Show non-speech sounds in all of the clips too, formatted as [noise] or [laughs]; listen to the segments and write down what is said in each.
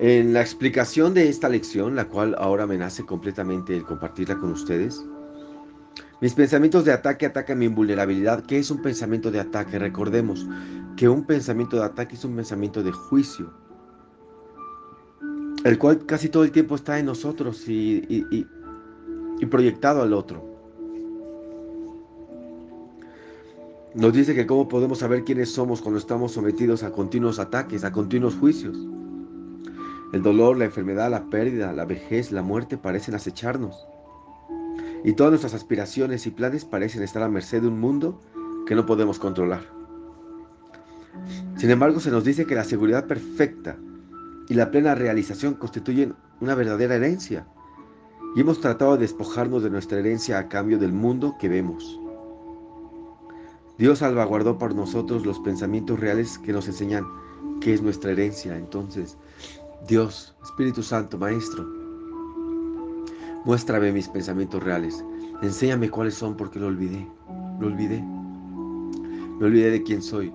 En la explicación de esta lección, la cual ahora me nace completamente el compartirla con ustedes, mis pensamientos de ataque atacan mi invulnerabilidad. ¿Qué es un pensamiento de ataque? Recordemos que un pensamiento de ataque es un pensamiento de juicio, el cual casi todo el tiempo está en nosotros y, y proyectado al otro. Nos dice que cómo podemos saber quiénes somos cuando estamos sometidos a continuos ataques, a continuos juicios. El dolor, la enfermedad, la pérdida, la vejez, la muerte parecen acecharnos. Y todas nuestras aspiraciones y planes parecen estar a merced de un mundo que no podemos controlar. Sin embargo, se nos dice que la seguridad perfecta y la plena realización constituyen una verdadera herencia. Y hemos tratado de despojarnos de nuestra herencia a cambio del mundo que vemos. Dios salvaguardó por nosotros los pensamientos reales que nos enseñan qué es nuestra herencia. Entonces, Dios, Espíritu Santo, Maestro, muéstrame mis pensamientos reales. Enséñame cuáles son porque lo olvidé. Lo olvidé. Me olvidé de quién soy.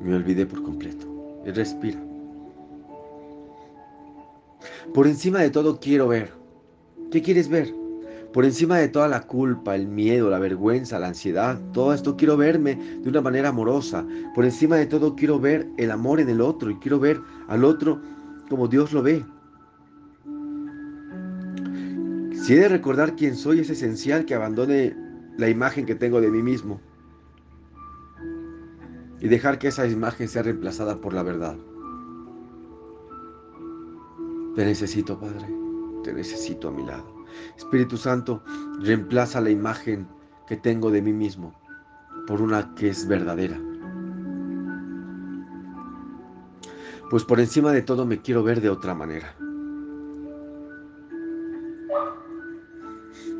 Me olvidé por completo. Y respira. Por encima de todo quiero ver. ¿Qué quieres ver? Por encima de toda la culpa, el miedo, la vergüenza, la ansiedad, todo esto quiero verme de una manera amorosa. Por encima de todo quiero ver el amor en el otro y quiero ver al otro como Dios lo ve. Si he de recordar quién soy, es esencial que abandone la imagen que tengo de mí mismo y dejar que esa imagen sea reemplazada por la verdad. Te necesito, Padre, te necesito a mi lado. Espíritu Santo, reemplaza la imagen que tengo de mí mismo por una que es verdadera. Pues por encima de todo me quiero ver de otra manera.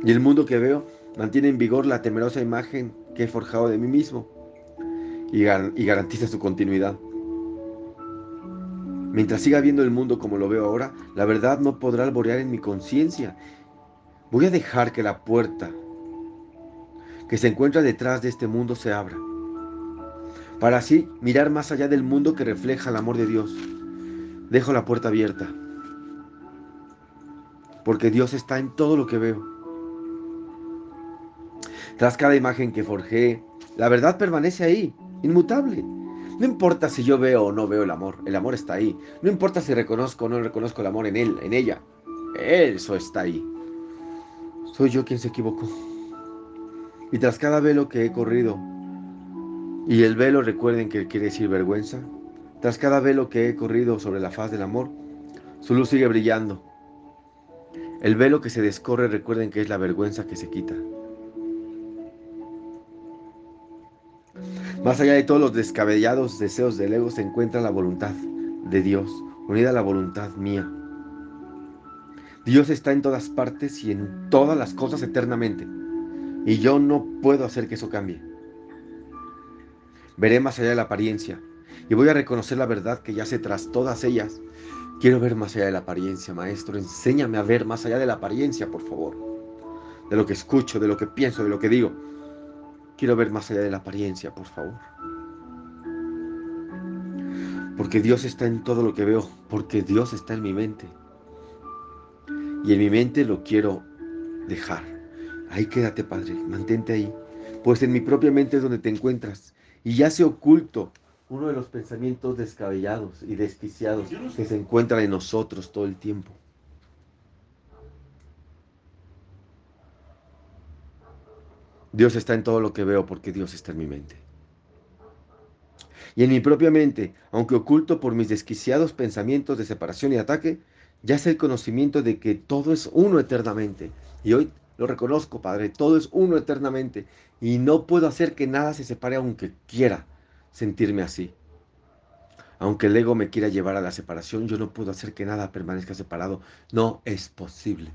Y el mundo que veo mantiene en vigor la temerosa imagen que he forjado de mí mismo y, garantiza su continuidad. Mientras siga viendo el mundo como lo veo ahora, la verdad no podrá alborear en mi conciencia Voy a dejar que la puerta que se encuentra detrás de este mundo se abra, para así mirar más allá del mundo que refleja el amor de Dios. Dejo la puerta abierta, porque Dios está en todo lo que veo. Tras cada imagen que forjé, la verdad permanece ahí, inmutable. No importa si yo veo o no veo el amor, el amor está ahí. No importa si reconozco o no reconozco el amor en él, en ella. Eso está ahí. Soy yo quien se equivocó. Y tras cada velo que he corrido, y el velo recuerden que quiere decir vergüenza, tras cada velo que he corrido sobre la faz del amor, su luz sigue brillando. El velo que se descorre recuerden que es la vergüenza que se quita. Más allá de todos los descabellados deseos del ego se encuentra la voluntad de Dios, unida a la voluntad mía. Dios está en todas partes y en todas las cosas eternamente. Y yo no puedo hacer que eso cambie. Veré más allá de la apariencia y voy a reconocer la verdad que yace tras todas ellas. Quiero ver más allá de la apariencia, maestro. Enséñame a ver más allá de la apariencia, por favor. De lo que escucho, de lo que pienso, de lo que digo. Quiero ver más allá de la apariencia, por favor. Porque Dios está en todo lo que veo, porque Dios está en mi mente. Y en mi mente lo quiero dejar. Ahí quédate, Padre, mantente ahí. Pues en mi propia mente es donde te encuentras. Y ya se oculto uno de los pensamientos descabellados y desquiciados que se encuentran en nosotros todo el tiempo. Dios está en todo lo que veo porque Dios está en mi mente. Y en mi propia mente, aunque oculto por mis desquiciados pensamientos de separación y ataque, ya es el conocimiento de que todo es uno eternamente. Y hoy lo reconozco, Padre, todo es uno eternamente. Y no puedo hacer que nada se separe aunque quiera sentirme así. Aunque el ego me quiera llevar a la separación, yo no puedo hacer que nada permanezca separado. No es posible.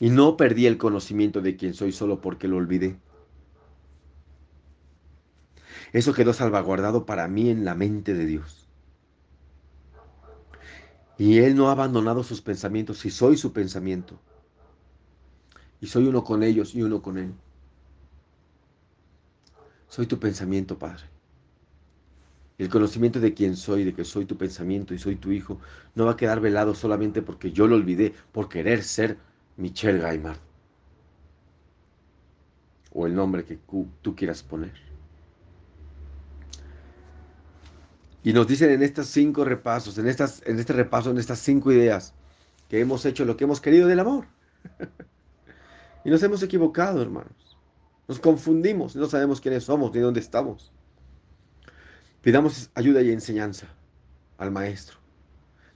Y no perdí el conocimiento de quién soy solo porque lo olvidé. Eso quedó salvaguardado para mí en la mente de Dios. Y Él no ha abandonado sus pensamientos y soy su pensamiento. Y soy uno con ellos y uno con Él. Soy tu pensamiento, Padre. El conocimiento de quién soy, de que soy tu pensamiento y soy tu hijo, no va a quedar velado solamente porque yo lo olvidé por querer ser Michel Gaimard. O el nombre que tú quieras poner. Y nos dicen en estos cinco repasos, en, estas, en este repaso, en estas cinco ideas, que hemos hecho lo que hemos querido del amor. [laughs] y nos hemos equivocado, hermanos. Nos confundimos, no sabemos quiénes somos ni dónde estamos. Pidamos ayuda y enseñanza al Maestro.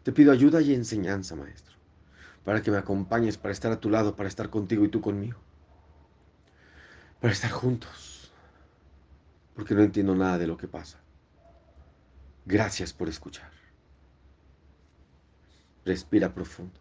Te pido ayuda y enseñanza, Maestro, para que me acompañes, para estar a tu lado, para estar contigo y tú conmigo. Para estar juntos, porque no entiendo nada de lo que pasa. Gracias por escuchar. Respira profundo.